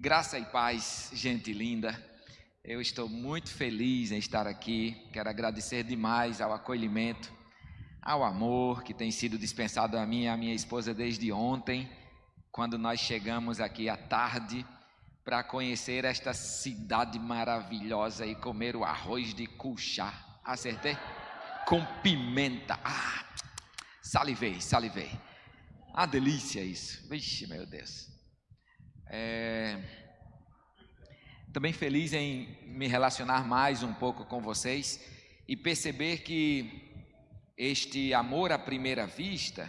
Graça e paz, gente linda. Eu estou muito feliz em estar aqui. Quero agradecer demais ao acolhimento, ao amor que tem sido dispensado a mim e a minha esposa desde ontem, quando nós chegamos aqui à tarde para conhecer esta cidade maravilhosa e comer o arroz de cuchá. Acertei? Com pimenta. Ah, salivei, salivei. Ah, delícia isso. Vixe, meu Deus. É... Também feliz em me relacionar mais um pouco com vocês e perceber que este amor à primeira vista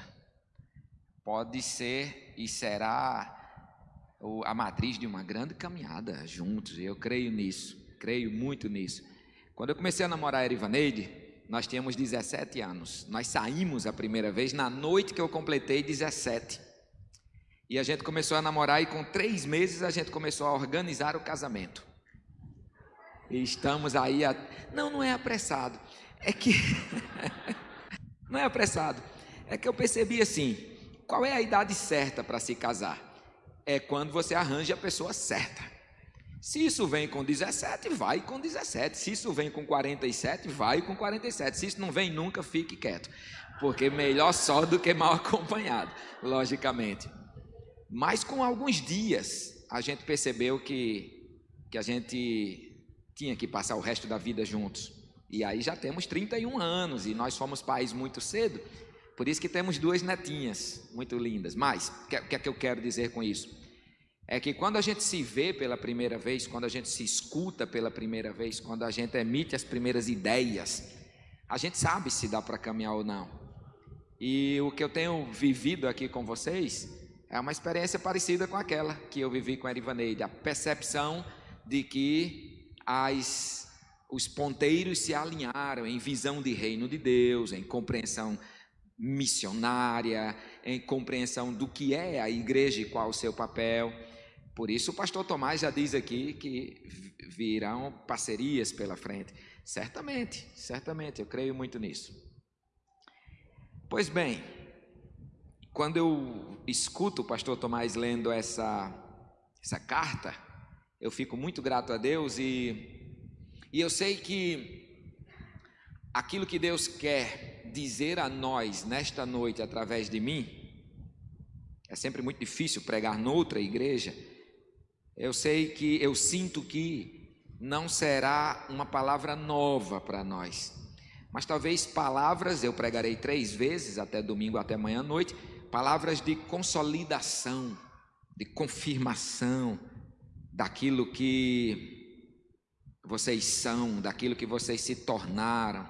pode ser e será a matriz de uma grande caminhada juntos. Eu creio nisso, creio muito nisso. Quando eu comecei a namorar a Erivaneide, nós tínhamos 17 anos. Nós saímos a primeira vez na noite que eu completei 17. E a gente começou a namorar e com três meses a gente começou a organizar o casamento. E estamos aí. A... Não, não é apressado. É que. não é apressado. É que eu percebi assim: qual é a idade certa para se casar? É quando você arranja a pessoa certa. Se isso vem com 17, vai com 17. Se isso vem com 47, vai com 47. Se isso não vem nunca, fique quieto. Porque melhor só do que mal acompanhado, logicamente. Mas com alguns dias a gente percebeu que, que a gente tinha que passar o resto da vida juntos. E aí já temos 31 anos e nós fomos pais muito cedo, por isso que temos duas netinhas muito lindas. Mas, o que, que é que eu quero dizer com isso? É que quando a gente se vê pela primeira vez, quando a gente se escuta pela primeira vez, quando a gente emite as primeiras ideias, a gente sabe se dá para caminhar ou não. E o que eu tenho vivido aqui com vocês é uma experiência parecida com aquela que eu vivi com a Erivaneide, a percepção de que as, os ponteiros se alinharam em visão de reino de Deus, em compreensão missionária, em compreensão do que é a igreja e qual o seu papel. Por isso o pastor Tomás já diz aqui que virão parcerias pela frente. Certamente, certamente, eu creio muito nisso. Pois bem, quando eu escuto o pastor Tomás lendo essa, essa carta, eu fico muito grato a Deus e, e eu sei que aquilo que Deus quer dizer a nós nesta noite através de mim, é sempre muito difícil pregar noutra igreja. Eu sei que, eu sinto que não será uma palavra nova para nós, mas talvez palavras, eu pregarei três vezes até domingo, até amanhã à noite, palavras de consolidação, de confirmação daquilo que vocês são, daquilo que vocês se tornaram.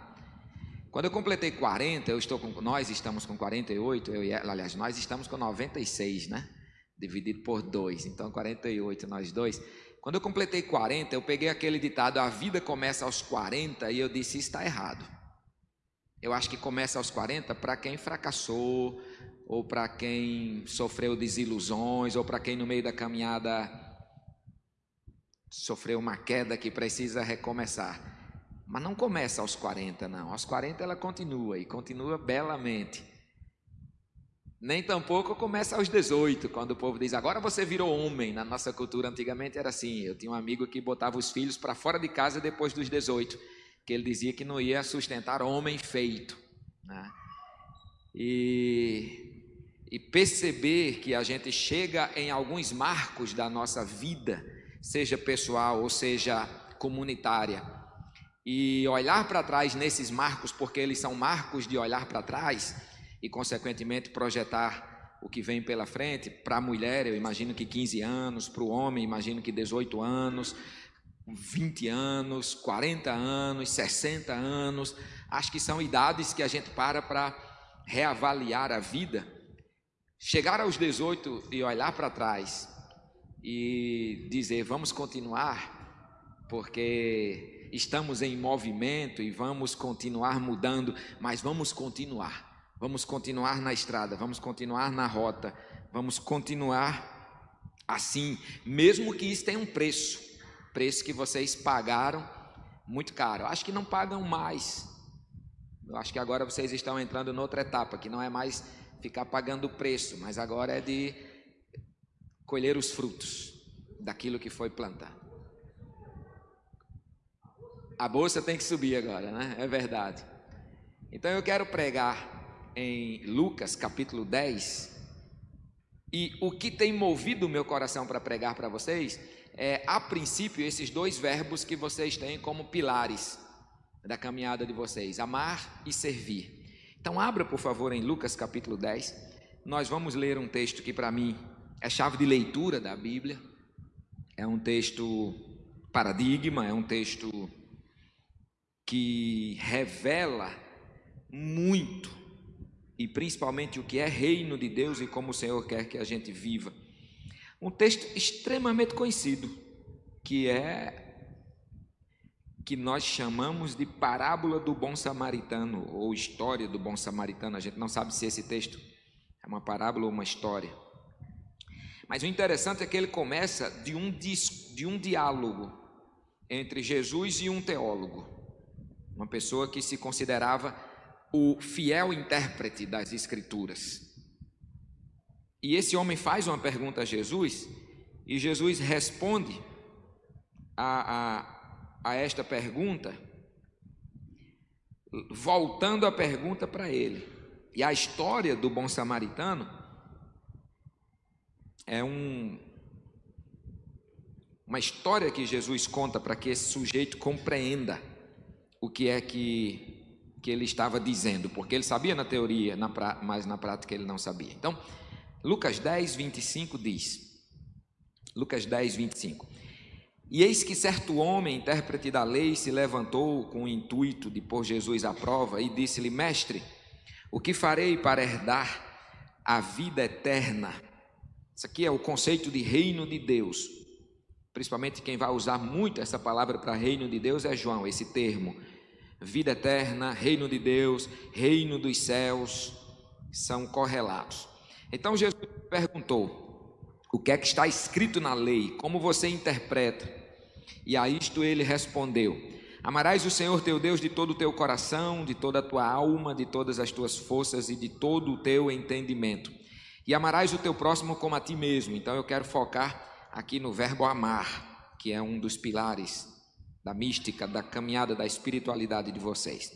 Quando eu completei 40, eu estou com, nós estamos com 48, eu e ela, aliás, nós estamos com 96, né? Dividido por dois, então 48 nós dois. Quando eu completei 40, eu peguei aquele ditado: a vida começa aos 40, e eu disse: está errado. Eu acho que começa aos 40 para quem fracassou, ou para quem sofreu desilusões, ou para quem no meio da caminhada sofreu uma queda que precisa recomeçar. Mas não começa aos 40, não. Aos 40 ela continua e continua belamente. Nem tampouco começa aos 18, quando o povo diz, agora você virou homem. Na nossa cultura antigamente era assim. Eu tinha um amigo que botava os filhos para fora de casa depois dos 18, que ele dizia que não ia sustentar homem feito. Né? E e perceber que a gente chega em alguns marcos da nossa vida, seja pessoal ou seja comunitária, e olhar para trás nesses marcos, porque eles são marcos de olhar para trás e, consequentemente, projetar o que vem pela frente. Para a mulher, eu imagino que 15 anos, para o homem, imagino que 18 anos, 20 anos, 40 anos, 60 anos. Acho que são idades que a gente para para reavaliar a vida Chegar aos 18 e olhar para trás e dizer vamos continuar, porque estamos em movimento e vamos continuar mudando, mas vamos continuar. Vamos continuar na estrada, vamos continuar na rota, vamos continuar assim, mesmo que isso tenha um preço, preço que vocês pagaram muito caro. Acho que não pagam mais. Eu acho que agora vocês estão entrando noutra etapa, que não é mais ficar pagando o preço, mas agora é de colher os frutos daquilo que foi plantado. A bolsa tem que subir agora, né? É verdade. Então eu quero pregar em Lucas capítulo 10. E o que tem movido o meu coração para pregar para vocês é, a princípio, esses dois verbos que vocês têm como pilares da caminhada de vocês: amar e servir. Então, abra, por favor, em Lucas capítulo 10. Nós vamos ler um texto que, para mim, é chave de leitura da Bíblia. É um texto paradigma, é um texto que revela muito, e principalmente o que é reino de Deus e como o Senhor quer que a gente viva. Um texto extremamente conhecido, que é que nós chamamos de parábola do bom samaritano ou história do bom samaritano. A gente não sabe se esse texto é uma parábola ou uma história. Mas o interessante é que ele começa de um, de um diálogo entre Jesus e um teólogo uma pessoa que se considerava o fiel intérprete das Escrituras. E esse homem faz uma pergunta a Jesus, e Jesus responde a, a, a esta pergunta, voltando a pergunta para ele. E a história do bom samaritano é um, uma história que Jesus conta para que esse sujeito compreenda o que é que, que ele estava dizendo, porque ele sabia na teoria, na, mas na prática ele não sabia. Então, Lucas 10, 25 diz: Lucas 10, 25. E eis que certo homem, intérprete da lei, se levantou com o intuito de pôr Jesus à prova e disse-lhe: Mestre, o que farei para herdar a vida eterna? Isso aqui é o conceito de reino de Deus. Principalmente quem vai usar muito essa palavra para reino de Deus é João, esse termo vida eterna, reino de Deus, reino dos céus, são correlatos. Então Jesus perguntou: O que é que está escrito na lei? Como você interpreta? E a isto ele respondeu: Amarás o Senhor teu Deus de todo o teu coração, de toda a tua alma, de todas as tuas forças e de todo o teu entendimento. E amarás o teu próximo como a ti mesmo. Então eu quero focar aqui no verbo amar, que é um dos pilares da mística, da caminhada, da espiritualidade de vocês.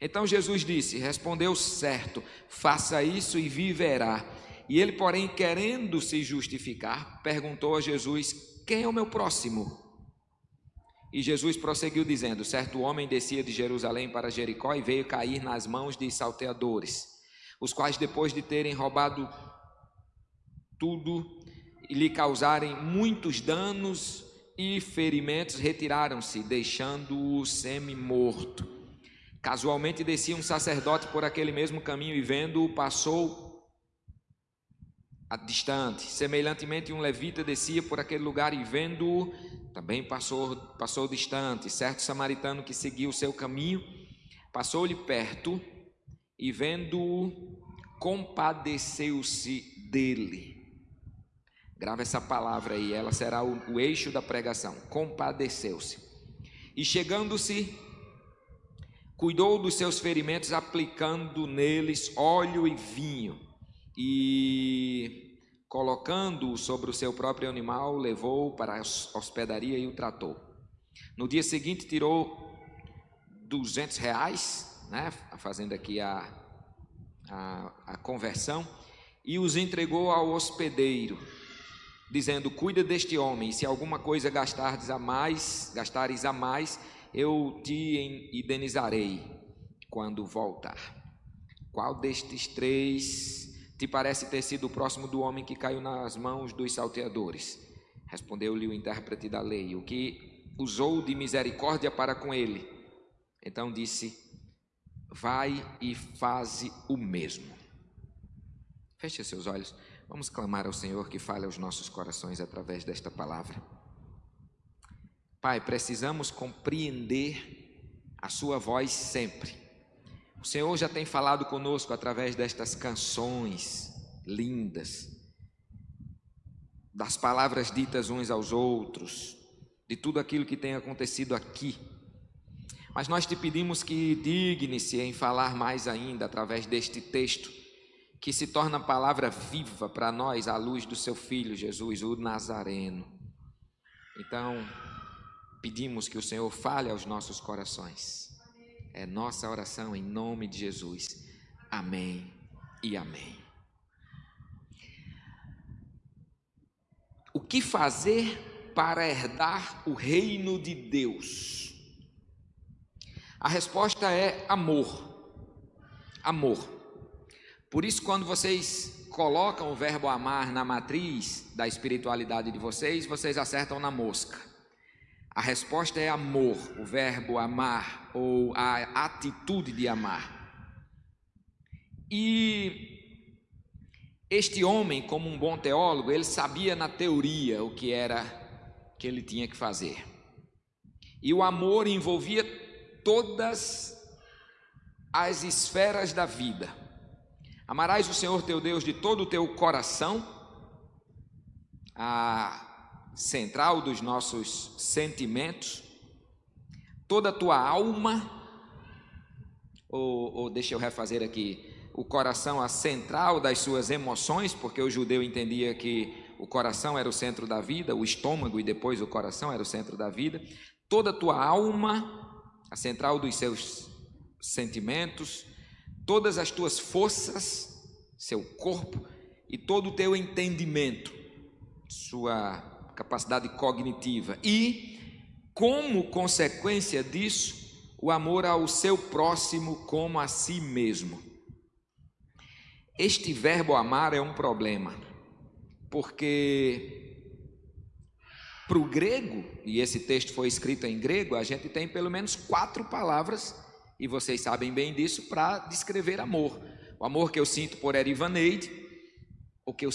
Então Jesus disse: Respondeu certo, faça isso e viverá. E ele, porém, querendo se justificar, perguntou a Jesus: Quem é o meu próximo? E Jesus prosseguiu dizendo: Certo homem descia de Jerusalém para Jericó e veio cair nas mãos de salteadores, os quais, depois de terem roubado tudo e lhe causarem muitos danos, e ferimentos retiraram-se, deixando-o semi-morto. Casualmente descia um sacerdote por aquele mesmo caminho e vendo-o passou a distante. Semelhantemente um levita descia por aquele lugar e vendo-o também passou passou distante. Certo samaritano que seguia o seu caminho passou-lhe perto e vendo-o compadeceu-se dele Grava essa palavra aí, ela será o, o eixo da pregação. Compadeceu-se. E chegando-se, cuidou dos seus ferimentos, aplicando neles óleo e vinho. E colocando-o sobre o seu próprio animal, levou para a hospedaria e o tratou. No dia seguinte, tirou 200 reais, né, fazendo aqui a, a, a conversão, e os entregou ao hospedeiro dizendo: Cuida deste homem, se alguma coisa gastares a mais, gastares a mais, eu te indenizarei quando voltar. Qual destes três te parece ter sido próximo do homem que caiu nas mãos dos salteadores? Respondeu-lhe o intérprete da lei, o que usou de misericórdia para com ele. Então disse: Vai e faze o mesmo. Feche seus olhos. Vamos clamar ao Senhor que fale aos nossos corações através desta palavra. Pai, precisamos compreender a Sua voz sempre. O Senhor já tem falado conosco através destas canções lindas, das palavras ditas uns aos outros, de tudo aquilo que tem acontecido aqui. Mas nós te pedimos que digne-se em falar mais ainda através deste texto que se torna palavra viva para nós à luz do seu filho Jesus, o Nazareno. Então, pedimos que o Senhor fale aos nossos corações. É nossa oração em nome de Jesus. Amém e amém. O que fazer para herdar o reino de Deus? A resposta é amor. Amor. Por isso, quando vocês colocam o verbo amar na matriz da espiritualidade de vocês, vocês acertam na mosca. A resposta é amor, o verbo amar ou a atitude de amar. E este homem, como um bom teólogo, ele sabia na teoria o que era que ele tinha que fazer. E o amor envolvia todas as esferas da vida. Amarás o Senhor teu Deus de todo o teu coração, a central dos nossos sentimentos, toda a tua alma, ou, ou deixa eu refazer aqui, o coração a central das suas emoções, porque o judeu entendia que o coração era o centro da vida, o estômago e depois o coração era o centro da vida, toda a tua alma, a central dos seus sentimentos, todas as tuas forças, seu corpo e todo o teu entendimento, sua capacidade cognitiva e como consequência disso, o amor ao seu próximo como a si mesmo. Este verbo amar é um problema, porque para o grego, e esse texto foi escrito em grego, a gente tem pelo menos quatro palavras, e vocês sabem bem disso, para descrever amor. O amor que eu sinto por Erivaneide, o que eu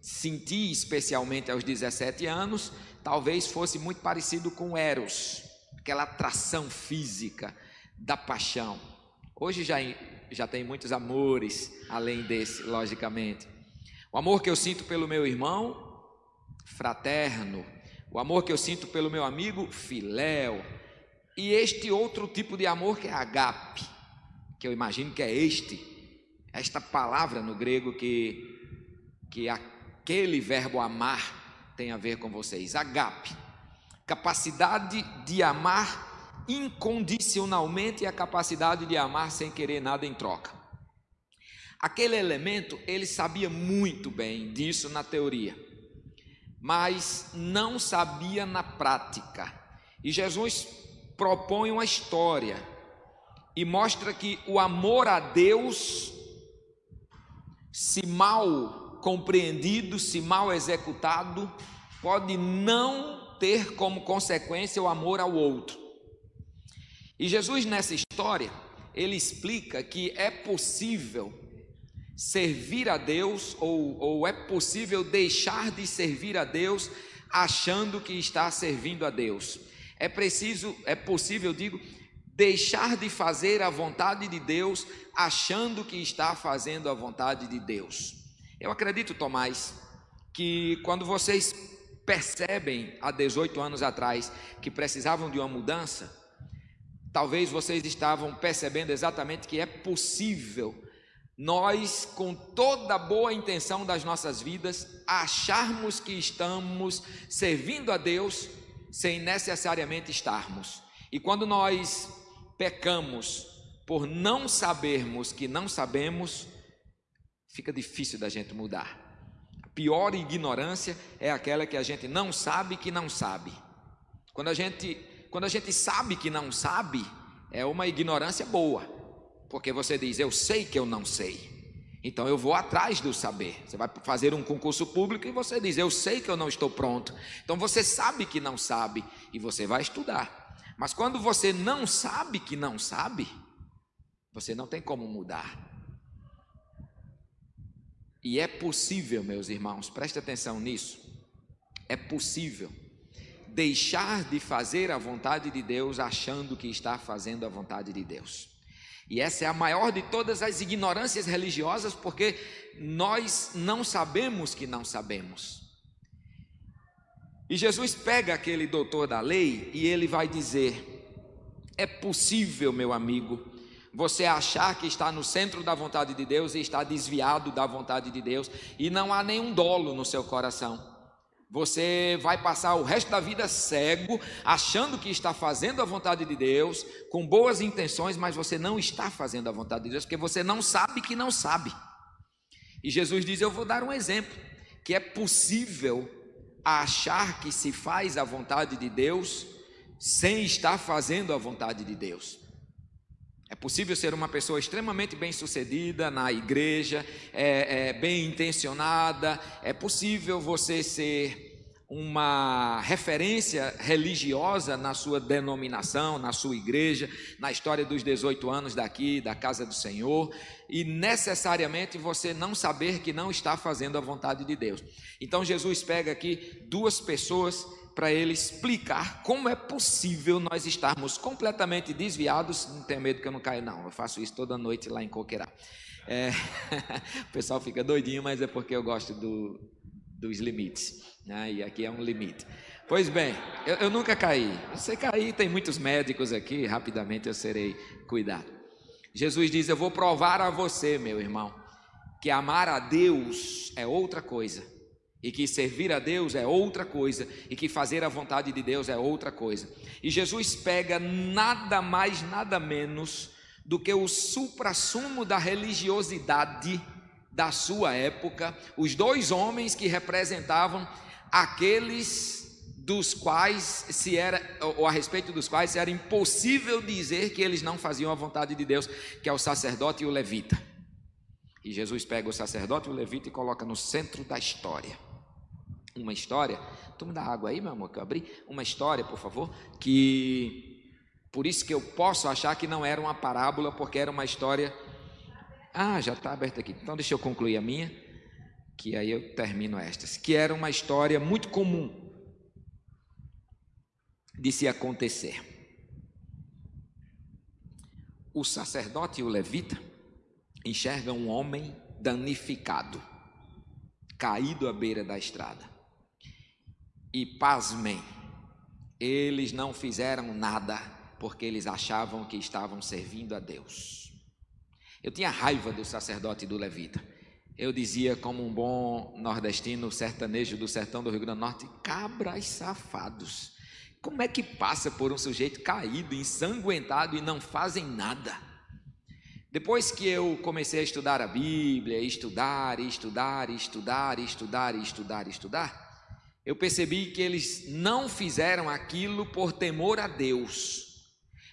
senti especialmente aos 17 anos, talvez fosse muito parecido com Eros, aquela atração física da paixão. Hoje já, já tem muitos amores além desse, logicamente. O amor que eu sinto pelo meu irmão, fraterno. O amor que eu sinto pelo meu amigo, filéu. E este outro tipo de amor que é agape, que eu imagino que é este, esta palavra no grego que, que aquele verbo amar tem a ver com vocês. Agape, capacidade de amar incondicionalmente e a capacidade de amar sem querer nada em troca. Aquele elemento, ele sabia muito bem disso na teoria, mas não sabia na prática. E Jesus propõe uma história e mostra que o amor a Deus, se mal compreendido, se mal executado, pode não ter como consequência o amor ao outro. E Jesus, nessa história, ele explica que é possível servir a Deus, ou, ou é possível deixar de servir a Deus achando que está servindo a Deus. É preciso, é possível, digo, deixar de fazer a vontade de Deus achando que está fazendo a vontade de Deus. Eu acredito, Tomás, que quando vocês percebem há 18 anos atrás que precisavam de uma mudança, talvez vocês estavam percebendo exatamente que é possível nós, com toda a boa intenção das nossas vidas, acharmos que estamos servindo a Deus sem necessariamente estarmos. E quando nós pecamos por não sabermos que não sabemos, fica difícil da gente mudar. A pior ignorância é aquela que a gente não sabe que não sabe. Quando a gente, quando a gente sabe que não sabe, é uma ignorância boa, porque você diz, eu sei que eu não sei. Então eu vou atrás do saber. Você vai fazer um concurso público e você diz: Eu sei que eu não estou pronto. Então você sabe que não sabe e você vai estudar. Mas quando você não sabe que não sabe, você não tem como mudar. E é possível, meus irmãos, preste atenção nisso. É possível deixar de fazer a vontade de Deus achando que está fazendo a vontade de Deus. E essa é a maior de todas as ignorâncias religiosas, porque nós não sabemos que não sabemos. E Jesus pega aquele doutor da lei e ele vai dizer: É possível, meu amigo, você achar que está no centro da vontade de Deus e está desviado da vontade de Deus e não há nenhum dolo no seu coração. Você vai passar o resto da vida cego, achando que está fazendo a vontade de Deus, com boas intenções, mas você não está fazendo a vontade de Deus, porque você não sabe que não sabe. E Jesus diz: Eu vou dar um exemplo, que é possível achar que se faz a vontade de Deus sem estar fazendo a vontade de Deus. É possível ser uma pessoa extremamente bem-sucedida na igreja, é, é, bem intencionada, é possível você ser uma referência religiosa na sua denominação, na sua igreja, na história dos 18 anos daqui, da casa do Senhor, e necessariamente você não saber que não está fazendo a vontade de Deus. Então Jesus pega aqui duas pessoas para ele explicar como é possível nós estarmos completamente desviados. Não tenho medo que eu não caia, não. Eu faço isso toda noite lá em Coqueirá. É, o pessoal fica doidinho, mas é porque eu gosto do, dos limites. Né? E aqui é um limite. Pois bem, eu, eu nunca caí. Você cair, tem muitos médicos aqui, rapidamente eu serei cuidado. Jesus diz: Eu vou provar a você, meu irmão, que amar a Deus é outra coisa e que servir a Deus é outra coisa, e que fazer a vontade de Deus é outra coisa. E Jesus pega nada mais, nada menos do que o suprassumo da religiosidade da sua época, os dois homens que representavam aqueles dos quais se era ou a respeito dos quais era impossível dizer que eles não faziam a vontade de Deus, que é o sacerdote e o levita. E Jesus pega o sacerdote e o levita e coloca no centro da história uma história. Tu me dá água aí, meu amor, que eu abri. Uma história, por favor, que por isso que eu posso achar que não era uma parábola, porque era uma história. Ah, já está aberta aqui. Então deixa eu concluir a minha, que aí eu termino estas. Que era uma história muito comum de se acontecer. O sacerdote e o levita enxergam um homem danificado, caído à beira da estrada. E pasmem, eles não fizeram nada porque eles achavam que estavam servindo a Deus. Eu tinha raiva do sacerdote e do levita. Eu dizia, como um bom nordestino sertanejo do sertão do Rio Grande do Norte, cabras safados. Como é que passa por um sujeito caído, ensanguentado e não fazem nada? Depois que eu comecei a estudar a Bíblia, estudar, estudar, estudar, estudar, estudar, estudar, eu percebi que eles não fizeram aquilo por temor a Deus.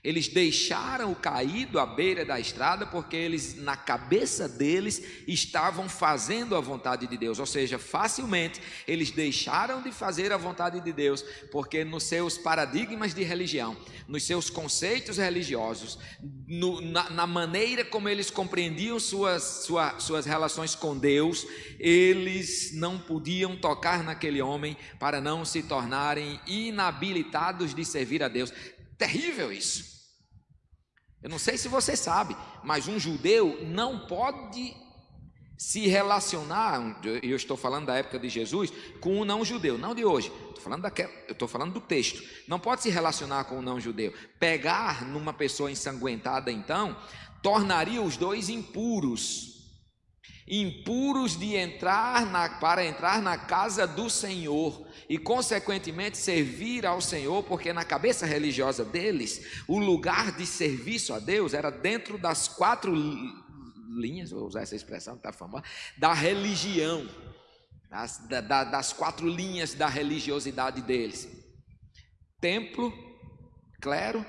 Eles deixaram o caído à beira da estrada porque eles, na cabeça deles, estavam fazendo a vontade de Deus. Ou seja, facilmente eles deixaram de fazer a vontade de Deus porque, nos seus paradigmas de religião, nos seus conceitos religiosos, no, na, na, maneira como eles compreendiam suas, sua, suas relações com Deus, eles não podiam tocar naquele homem para não se tornarem inabilitados de servir a Deus. Terrível isso. Eu não sei se você sabe, mas um judeu não pode se relacionar, eu estou falando da época de Jesus, com um não judeu, não de hoje. Estou falando daquela, eu estou falando do texto. Não pode se relacionar com um não judeu. Pegar numa pessoa ensanguentada, então, tornaria os dois impuros impuros de entrar na, para entrar na casa do Senhor e, consequentemente, servir ao Senhor, porque na cabeça religiosa deles, o lugar de serviço a Deus era dentro das quatro linhas, vou usar essa expressão que está famosa, da religião, das, da, das quatro linhas da religiosidade deles: templo, clero,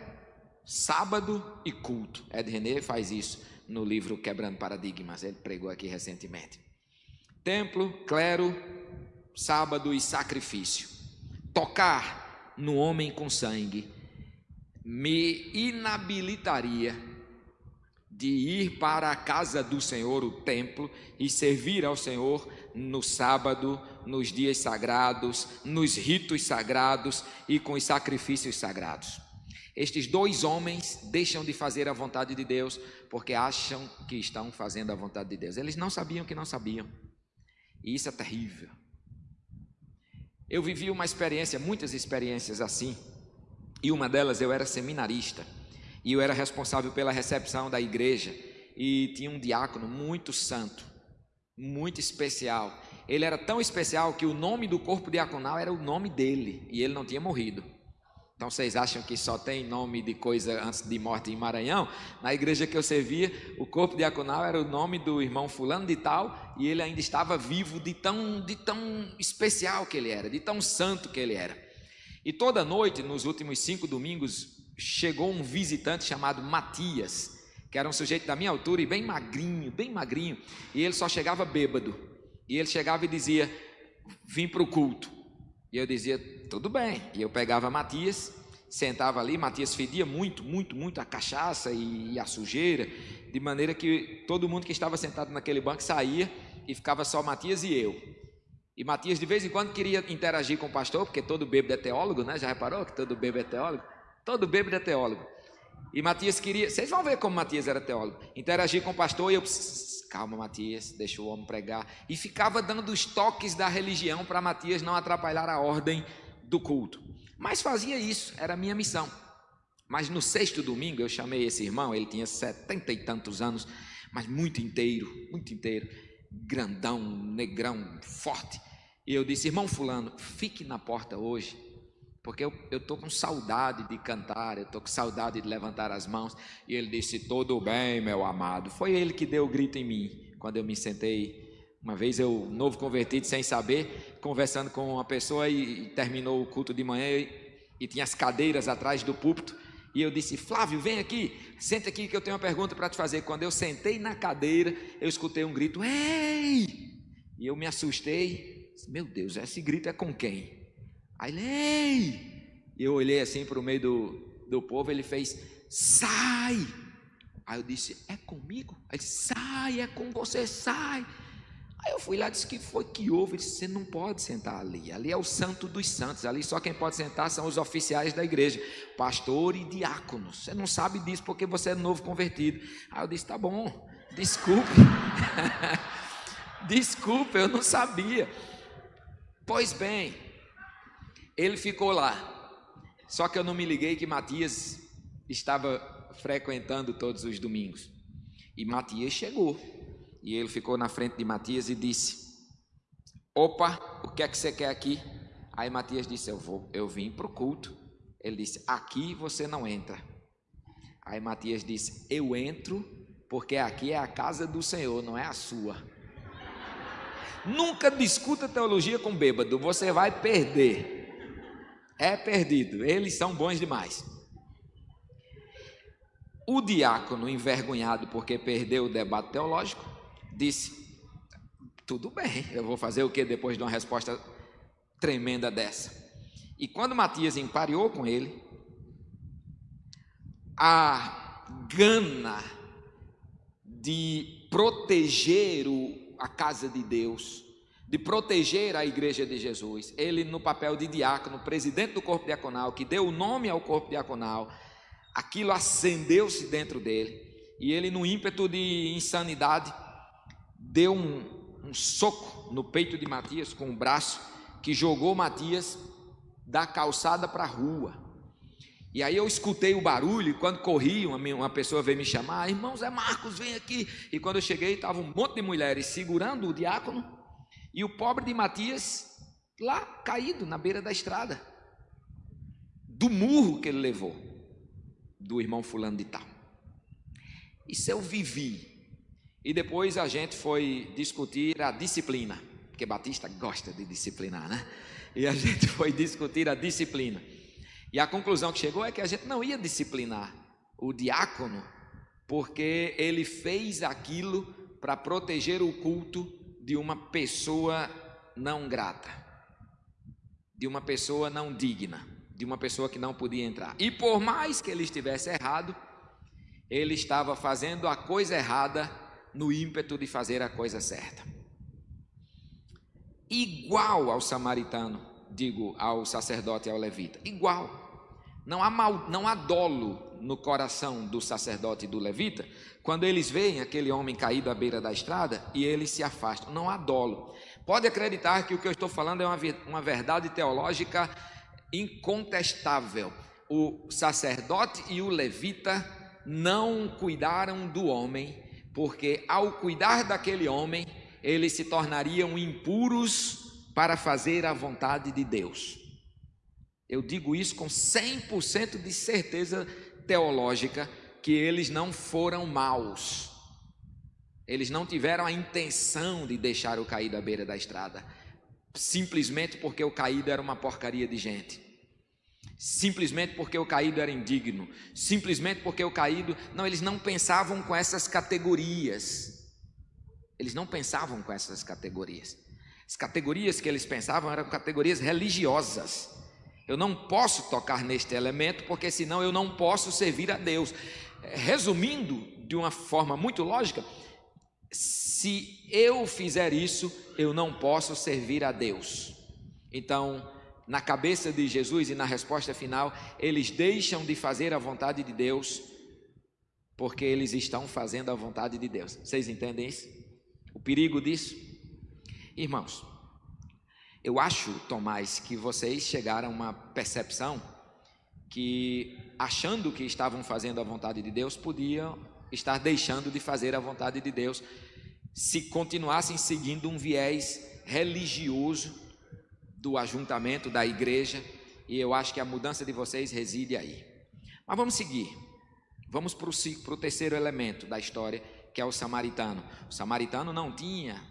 sábado e culto. Ed René faz isso no livro Quebrando Paradigmas, ele pregou aqui recentemente. Templo, clero, sábado e sacrifício. Tocar no homem com sangue me inabilitaria de ir para a casa do Senhor, o templo, e servir ao Senhor no sábado, nos dias sagrados, nos ritos sagrados e com os sacrifícios sagrados. Estes dois homens deixam de fazer a vontade de Deus porque acham que estão fazendo a vontade de Deus. Eles não sabiam que não sabiam. E isso é terrível. Eu vivi uma experiência, muitas experiências assim. E uma delas eu era seminarista. E eu era responsável pela recepção da igreja. E tinha um diácono muito santo, muito especial. ele era tão especial que o nome do corpo diaconal era o nome dele e ele não tinha morrido. Então vocês acham que só tem nome de coisa antes de morte em Maranhão? Na igreja que eu servia, o corpo diaconal era o nome do irmão fulano de tal e ele ainda estava vivo de tão, de tão especial que ele era, de tão santo que ele era. E toda noite, nos últimos cinco domingos, chegou um visitante chamado Matias, que era um sujeito da minha altura e bem magrinho, bem magrinho, e ele só chegava bêbado. E ele chegava e dizia: Vim para o culto. E eu dizia: tudo bem. E eu pegava Matias, sentava ali, Matias fedia muito, muito, muito a cachaça e, a sujeira, de maneira que todo mundo que estava sentado naquele banco saía e ficava só Matias e eu. E Matias de vez em quando queria interagir com o pastor, porque todo bêbado é teólogo, né? Já reparou que todo bêbado é teólogo? Todo bêbado é teólogo. E Matias queria, vocês vão ver como Matias era teólogo, interagir com o pastor e eu, calma Matias, deixa o homem pregar. E ficava dando os toques da religião para Matias não atrapalhar a ordem do culto. Mas fazia isso, era a minha missão. Mas no sexto domingo eu chamei esse irmão, ele tinha setenta e tantos anos, mas muito inteiro, muito inteiro, grandão, negrão, forte. E eu disse, irmão fulano, fique na porta hoje, porque eu estou com saudade de cantar, eu estou com saudade de levantar as mãos. E ele disse, tudo bem, meu amado. Foi ele que deu o grito em mim, quando eu me sentei uma vez eu, novo convertido, sem saber, conversando com uma pessoa e, e terminou o culto de manhã e, e, tinha as cadeiras atrás do púlpito. E eu disse, Flávio, vem aqui, senta aqui que eu tenho uma pergunta para te fazer. Quando eu sentei na cadeira, eu escutei um grito, ei! E eu me assustei, meu Deus, esse grito é com quem? Aí ele, ei! E eu olhei assim para o meio do, do povo, ele fez, sai! Aí eu disse, é comigo? Ele disse, sai, é com você, sai! Aí eu fui lá e disse: que foi que houve? Ele disse: Você não pode sentar ali. Ali é o santo dos santos. Ali só quem pode sentar são os oficiais da igreja, pastor e diácono. Você não sabe disso porque você é novo convertido. Aí eu disse: Tá bom, desculpe. desculpe, eu não sabia. Pois bem, ele ficou lá. Só que eu não me liguei que Matias estava frequentando todos os domingos. E Matias chegou. E ele ficou na frente de Matias e disse: Opa, o que é que você quer aqui? Aí Matias disse: Eu vou, eu vim para o culto. Ele disse: Aqui você não entra. Aí Matias disse: Eu entro porque aqui é a casa do Senhor, não é a sua. Nunca discuta teologia com bêbado, você vai perder. É perdido, eles são bons demais. O diácono, envergonhado porque perdeu o debate teológico, disse: Tudo bem, eu vou fazer o que depois de uma resposta tremenda dessa? E quando Matias empariou com ele, a gana de proteger o, a casa de Deus, de proteger a igreja de Jesus, ele no papel de diácono, presidente do corpo diaconal, que deu o nome ao corpo diaconal, aquilo acendeu-se dentro dele, e ele, no ímpeto de insanidade, deu um, um soco no peito de Matias com o braço, que jogou Matias da calçada para a rua. E aí eu escutei o barulho, e quando corri, uma, uma pessoa veio me chamar, irmão Zé Marcos, vem aqui. E quando eu cheguei, estava um monte de mulheres segurando o diácono, e o pobre de Matias lá caído na beira da estrada, do murro que ele levou, do irmão fulano de tal. Isso eu vivi e depois a gente foi discutir a disciplina, porque Batista gosta de disciplinar, né? E a gente foi discutir a disciplina. E a conclusão que chegou é que a gente não ia disciplinar o diácono, porque ele fez aquilo para proteger o culto de uma pessoa não grata, de uma pessoa não digna, de uma pessoa que não podia entrar. E por mais que ele estivesse errado, ele estava fazendo a coisa errada no ímpeto de fazer a coisa certa. Igual ao samaritano, digo ao sacerdote e ao levita, igual. Não há, mal, não há dolo no coração do sacerdote e do levita quando eles veem aquele homem caído à beira da estrada e eles se afastam. Não há dolo. Pode acreditar que o que eu estou falando é uma, uma verdade teológica incontestável. O sacerdote e o levita não cuidaram do homem porque ao cuidar daquele homem, eles se tornariam impuros para fazer a vontade de Deus. Eu digo isso com 100% de certeza teológica que eles não foram maus. Eles não tiveram a intenção de deixar o caído à beira da estrada, simplesmente porque o caído era uma porcaria de gente. Simplesmente porque o caído era indigno, simplesmente porque o caído, não, eles não pensavam com essas categorias. Eles não pensavam com essas categorias. As categorias que eles pensavam eram categorias religiosas. Eu não posso tocar neste elemento porque senão eu não posso servir a Deus. Resumindo de uma forma muito lógica, se eu fizer isso, eu não posso servir a Deus. Então, na cabeça de Jesus e na resposta final, eles deixam de fazer a vontade de Deus porque eles estão fazendo a vontade de Deus. Vocês entendem isso? O perigo disso? Irmãos, eu acho, Tomás, que vocês chegaram a uma percepção que, achando que estavam fazendo a vontade de Deus, podiam estar deixando de fazer a vontade de Deus se continuassem seguindo um viés religioso do ajuntamento, da igreja, e eu acho que a mudança de vocês reside aí. Mas vamos seguir. Vamos para o terceiro elemento da história, que é o samaritano. O samaritano não tinha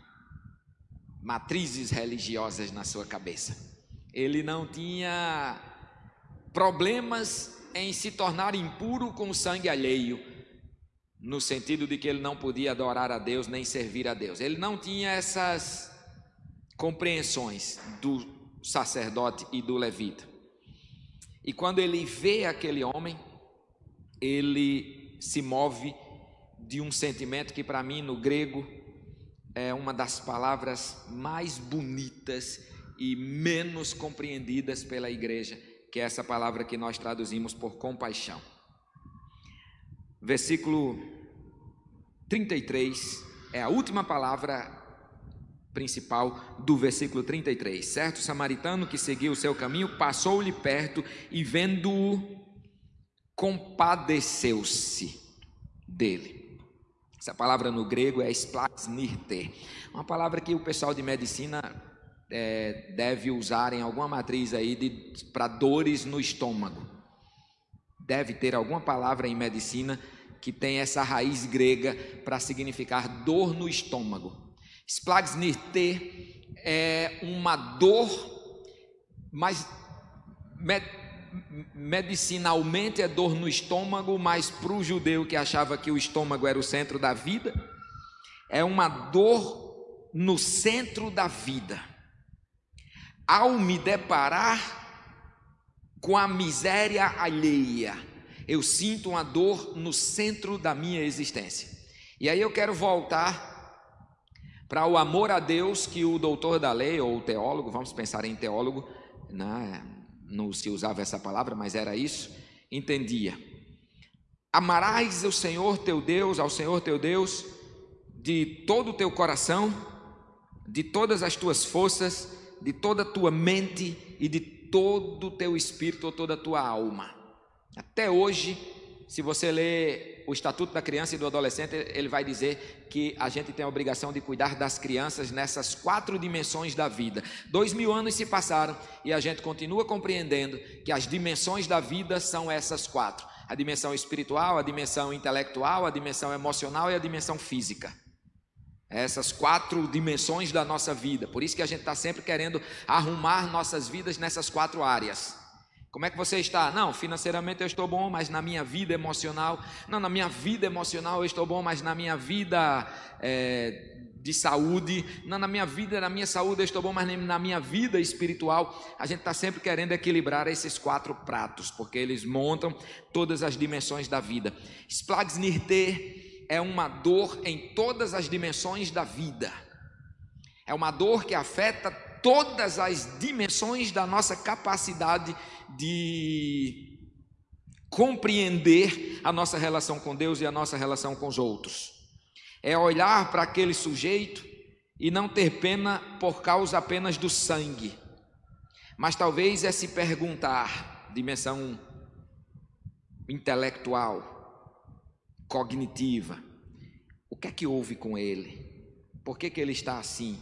matrizes religiosas na sua cabeça. Ele não tinha problemas em se tornar impuro com o sangue alheio, no sentido de que ele não podia adorar a Deus nem servir a Deus. Ele não tinha essas compreensões do sacerdote e do levita. E quando ele vê aquele homem, ele se move de um sentimento que para mim no grego é uma das palavras mais bonitas e menos compreendidas pela igreja, que é essa palavra que nós traduzimos por compaixão. Versículo 33 é a última palavra principal do versículo 33. Certo samaritano que seguiu o seu caminho passou-lhe perto e vendo-o compadeceu-se dele. Essa palavra no grego é splasnirte, uma palavra que o pessoal de medicina é, deve usar em alguma matriz aí para dores no estômago. Deve ter alguma palavra em medicina que tem essa raiz grega para significar dor no estômago. Splagnirte é uma dor, mas medicinalmente é dor no estômago, mas para o judeu que achava que o estômago era o centro da vida, é uma dor no centro da vida. Ao me deparar com a miséria alheia, eu sinto uma dor no centro da minha existência. E aí eu quero voltar para o amor a Deus que o doutor da lei, ou o teólogo, vamos pensar em teólogo, né? não se usava essa palavra, mas era isso, entendia. Amarás o Senhor teu Deus, ao Senhor teu Deus, de todo o teu coração, de todas as tuas forças, de toda a tua mente e de todo o teu espírito ou toda a tua alma. Até hoje, se você ler o Estatuto da Criança e do Adolescente, ele vai dizer que a gente tem a obrigação de cuidar das crianças nessas quatro dimensões da vida. Dois mil anos se passaram e a gente continua compreendendo que as dimensões da vida são essas quatro: a dimensão espiritual, a dimensão intelectual, a dimensão emocional e a dimensão física. Essas quatro dimensões da nossa vida. Por isso que a gente está sempre querendo arrumar nossas vidas nessas quatro áreas. Como é que você está? Não, financeiramente eu estou bom, mas na minha vida emocional. Não, na minha vida emocional eu estou bom, mas na minha vida é, de saúde. Não, na minha vida, na minha saúde eu estou bom, mas na minha vida espiritual. A gente está sempre querendo equilibrar esses quatro pratos, porque eles montam todas as dimensões da vida. Splagsnirte é uma dor em todas as dimensões da vida. É uma dor que afeta todas as dimensões da nossa capacidade de compreender a nossa relação com Deus e a nossa relação com os outros. É olhar para aquele sujeito e não ter pena por causa apenas do sangue, mas talvez é se perguntar, dimensão intelectual, cognitiva, o que é que houve com ele? Por que, que ele está assim?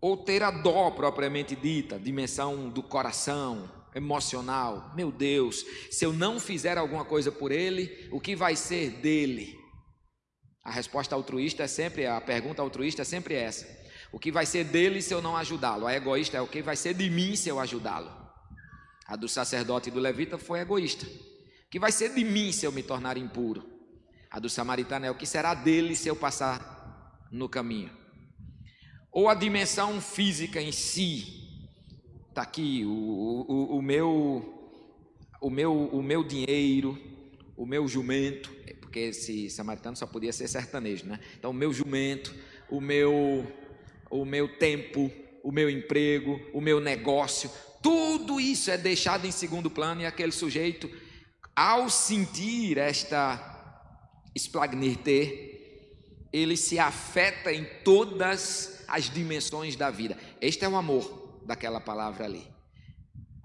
Ou ter a dó propriamente dita, dimensão do coração, emocional. Meu Deus, se eu não fizer alguma coisa por ele, o que vai ser dele? A resposta altruísta é sempre, a pergunta altruísta é sempre essa. O que vai ser dele se eu não ajudá-lo? A egoísta é o que vai ser de mim se eu ajudá-lo. A do sacerdote e do levita foi egoísta. O que vai ser de mim se eu me tornar impuro? A do samaritano é o que será dele se eu passar no caminho. Ou a dimensão física em si, Está aqui o, o, o, meu, o, meu, o meu dinheiro, o meu jumento, é, porque esse samaritano só podia ser sertanejo, né? Então, o meu jumento, o meu, o meu tempo, o meu emprego, o meu negócio, tudo isso é deixado em segundo plano e aquele sujeito, ao sentir esta esplagnirte, ele se afeta em todas as dimensões da vida. Este é o amor daquela palavra ali.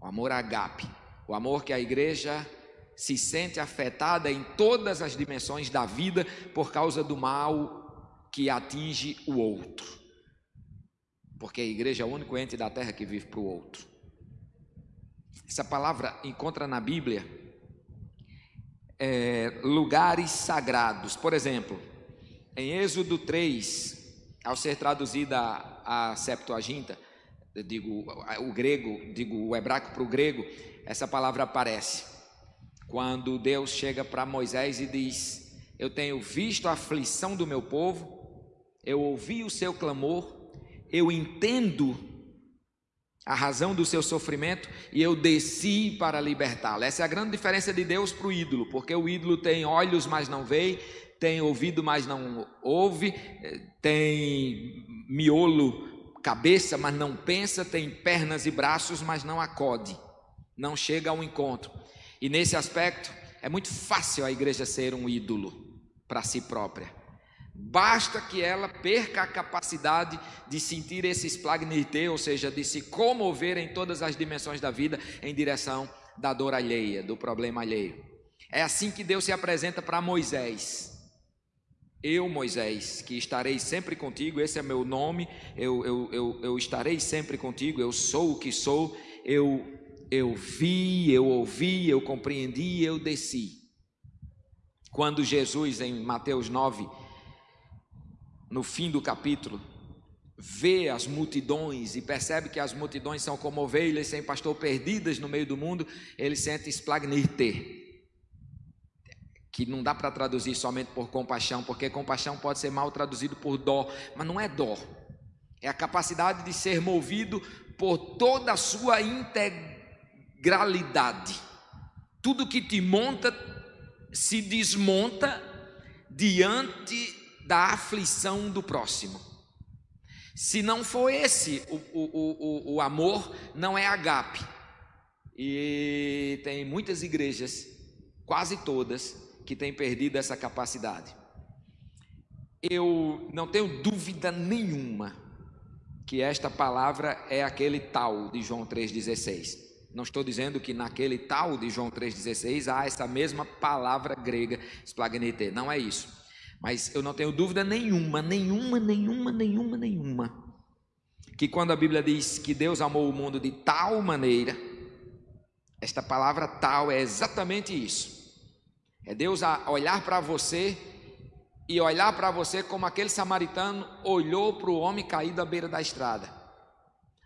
O amor agape, o amor que a igreja se sente afetada em todas as dimensões da vida por causa do mal que atinge o outro. Porque a igreja é o único ente da terra que vive para o outro. Essa palavra encontra na Bíblia é, lugares sagrados. Por exemplo, em Êxodo 3, ao ser traduzida a, Septuaginta, eu digo o grego, digo o hebraico para o grego, essa palavra aparece. Quando Deus chega para Moisés e diz: Eu tenho visto a aflição do meu povo, eu ouvi o seu clamor, eu entendo a razão do seu sofrimento e eu desci para libertá-lo. Essa é a grande diferença de Deus para o ídolo, porque o ídolo tem olhos, mas não vê, tem ouvido, mas não ouve, eh, tem miolo cabeça, mas não pensa, tem pernas e braços, mas não acode, não chega ao encontro. E nesse aspecto, é muito fácil a igreja ser um ídolo para si própria. Basta que ela perca a capacidade de sentir esse esplagnite, ou seja, de se comover em todas as dimensões da vida em direção da dor alheia, do problema alheio. É assim que Deus se apresenta para Moisés. Eu, Moisés, que estarei sempre contigo, esse é meu nome, eu, eu, eu, eu estarei sempre contigo, eu sou o que sou, eu, eu vi, eu ouvi, eu compreendi, eu desci. Quando Jesus, em Mateus 9, no fim do capítulo, vê as multidões e percebe que as multidões são como ovelhas sem pastor perdidas no meio do mundo, ele sente esplagnir-te que não dá para traduzir somente por compaixão, porque compaixão pode ser mal traduzido por dó, mas não é dó. É a capacidade de ser movido por toda a sua integralidade. Tudo que te monta se desmonta diante da aflição do próximo. Se não for esse o, o, o, o amor, não é agape. E tem muitas igrejas, quase todas, que tem perdido essa capacidade. Eu não tenho dúvida nenhuma que esta palavra é aquele tal de João 3,16. Não estou dizendo que naquele tal de João 3,16 há essa mesma palavra grega, splagnete. Não é isso. Mas eu não tenho dúvida nenhuma, nenhuma, nenhuma, nenhuma, nenhuma, que quando a Bíblia diz que Deus amou o mundo de tal maneira, esta palavra tal é exatamente isso. É Deus a olhar para você e olhar para você como aquele samaritano olhou para o homem caído à beira da estrada.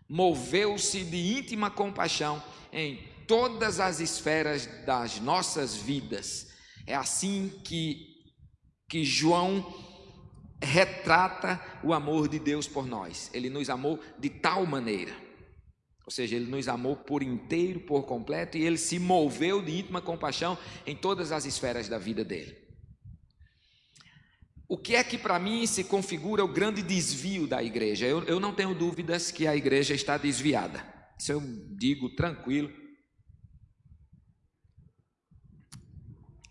Moveu-se de íntima compaixão em todas as esferas das nossas vidas. É assim que, que João retrata o amor de Deus por nós. Ele nos amou de tal maneira. Ou seja, ele nos amou por inteiro, por completo, e ele se moveu de íntima compaixão em todas as esferas da vida dele. O que é que para mim se configura o grande desvio da igreja? Eu, eu não tenho dúvidas que a igreja está desviada. Isso eu digo tranquilo,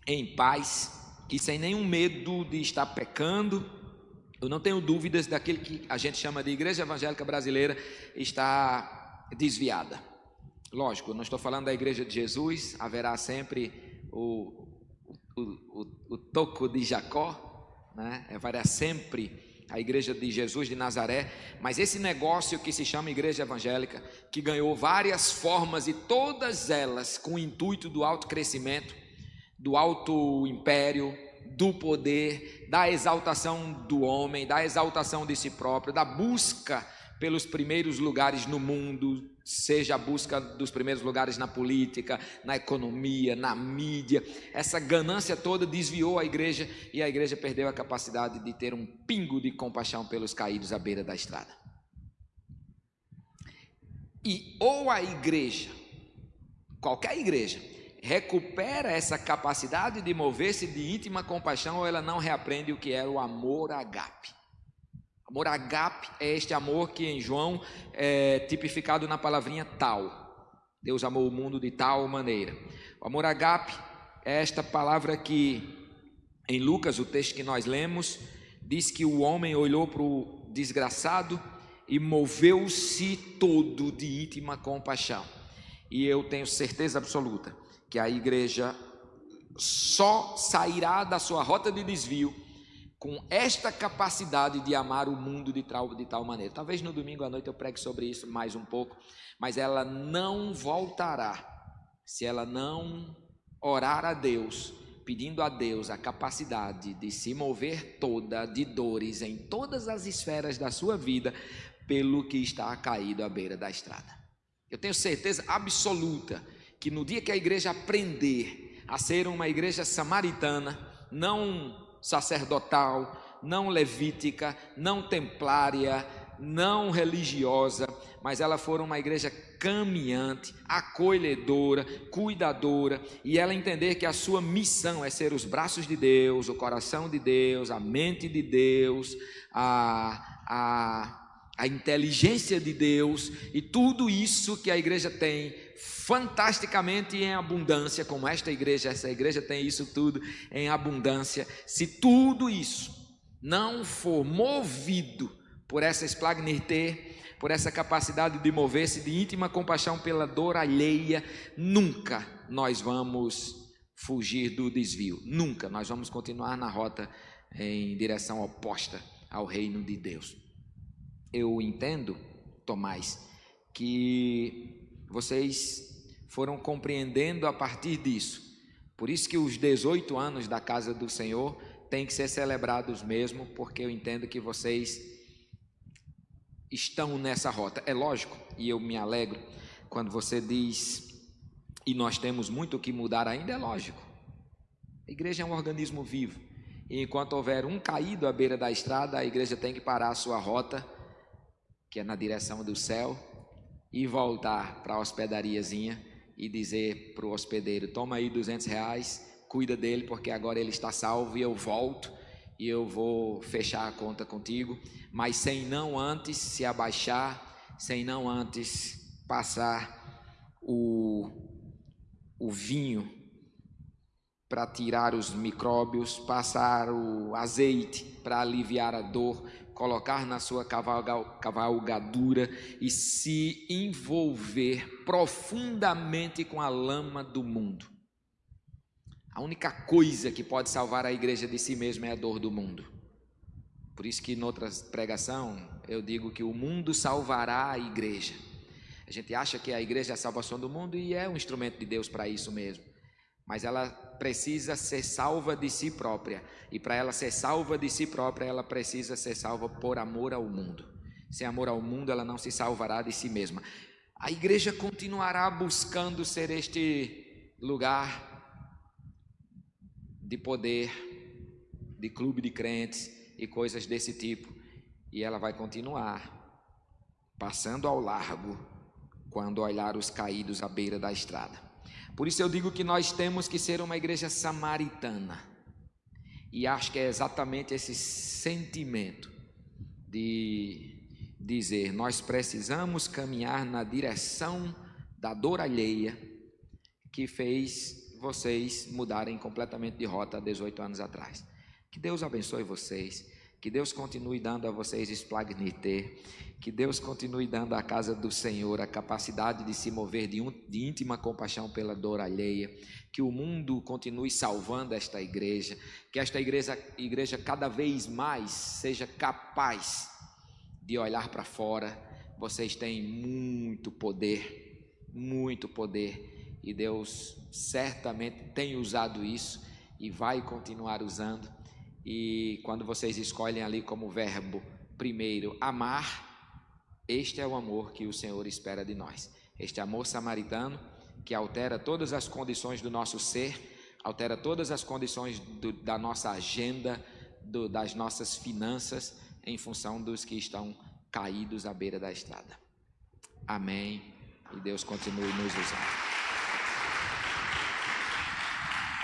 em paz, e sem nenhum medo de estar pecando. Eu não tenho dúvidas daquele que a gente chama de igreja evangélica brasileira está desviada. Lógico, não estou falando da igreja de Jesus, haverá sempre o, o, o, o toco de Jacó, né? haverá sempre a igreja de Jesus de Nazaré, mas esse negócio que se chama igreja evangélica, que ganhou várias formas e todas elas com o intuito do alto crescimento, do alto império, do poder, da exaltação do homem, da exaltação de si próprio, da busca pelos primeiros lugares no mundo, seja a busca dos primeiros lugares na política, na economia, na mídia. Essa ganância toda desviou a igreja e a igreja perdeu a capacidade de ter um pingo de compaixão pelos caídos à beira da estrada. E ou a igreja, qualquer igreja, recupera essa capacidade de mover-se de íntima compaixão ou ela não reaprende o que era o amor agape. Amor agape é este amor que em João é tipificado na palavrinha tal. Deus amou o mundo de tal maneira. O amor agape é esta palavra que em Lucas, o texto que nós lemos, diz que o homem olhou para o desgraçado e moveu-se todo de íntima compaixão. E eu tenho certeza absoluta que a igreja só sairá da sua rota de desvio com esta capacidade de amar o mundo de tal, de tal maneira. Talvez no domingo à noite eu pregue sobre isso mais um pouco, mas ela não voltará se ela não orar a Deus, pedindo a Deus a capacidade de se mover toda de dores em todas as esferas da sua vida pelo que está caído à beira da estrada. Eu tenho certeza absoluta que no dia que a igreja aprender a ser uma igreja samaritana, não sacerdotal, não levítica, não templária, não religiosa, mas ela for uma igreja caminhante, acolhedora, cuidadora, e ela entender que a sua missão é ser os braços de Deus, o coração de Deus, a mente de Deus, a, a, a inteligência de Deus, e tudo isso que a igreja tem fantasticamente em abundância, como esta igreja, essa igreja tem isso tudo em abundância. Se tudo isso não for movido por essa esplagnirte, por essa capacidade de mover-se de íntima compaixão pela dor alheia, nunca nós vamos fugir do desvio. Nunca nós vamos continuar na rota em direção oposta ao reino de Deus. Eu entendo, Tomás, que vocês foram compreendendo a partir disso. Por isso que os 18 anos da casa do Senhor têm que ser celebrados mesmo, porque eu entendo que vocês estão nessa rota. É lógico, e eu me alegro quando você diz e nós temos muito que mudar ainda, é lógico. A igreja é um organismo vivo. E enquanto houver um caído à beira da estrada, a igreja tem que parar a sua rota, que é na direção do céu, e voltar para a hospedariazinha e dizer para o hospedeiro: toma aí 200 reais, cuida dele, porque agora ele está salvo e eu volto e eu vou fechar a conta contigo, mas sem não antes se abaixar, sem não antes passar o, o vinho para tirar os micróbios, passar o azeite para aliviar a dor, colocar na sua cavalgadura e se envolver profundamente com a lama do mundo. A única coisa que pode salvar a igreja de si mesma é a dor do mundo. Por isso que em outras pregação eu digo que o mundo salvará a igreja. A gente acha que a igreja é a salvação do mundo e é um instrumento de Deus para isso mesmo. Mas ela precisa ser salva de si própria. E para ela ser salva de si própria, ela precisa ser salva por amor ao mundo. Sem amor ao mundo, ela não se salvará de si mesma. A igreja continuará buscando ser este lugar de poder, de clube de crentes e coisas desse tipo. E ela vai continuar passando ao largo quando olhar os caídos à beira da estrada. Por isso eu digo que nós temos que ser uma igreja samaritana. E acho que é exatamente esse sentimento de dizer: nós precisamos caminhar na direção da dor alheia que fez vocês mudarem completamente de rota há 18 anos atrás. Que Deus abençoe vocês, Que Deus continue dando a vocês esplagniter. Que Deus continue dando à casa do Senhor a capacidade de se mover de, um, de íntima compaixão pela dor alheia. Que o mundo continue salvando esta igreja. Que esta igreja, igreja cada vez mais seja capaz de olhar para fora. Vocês têm muito poder, muito poder. E Deus certamente tem usado isso e vai continuar usando e quando vocês escolhem ali como verbo, primeiro, amar, este é o amor que o Senhor espera de nós. Este amor samaritano que altera todas as condições do nosso ser, altera todas as condições do, da nossa agenda, do, das nossas finanças, em função dos que estão caídos à beira da estrada. Amém. E Deus continue nos usando.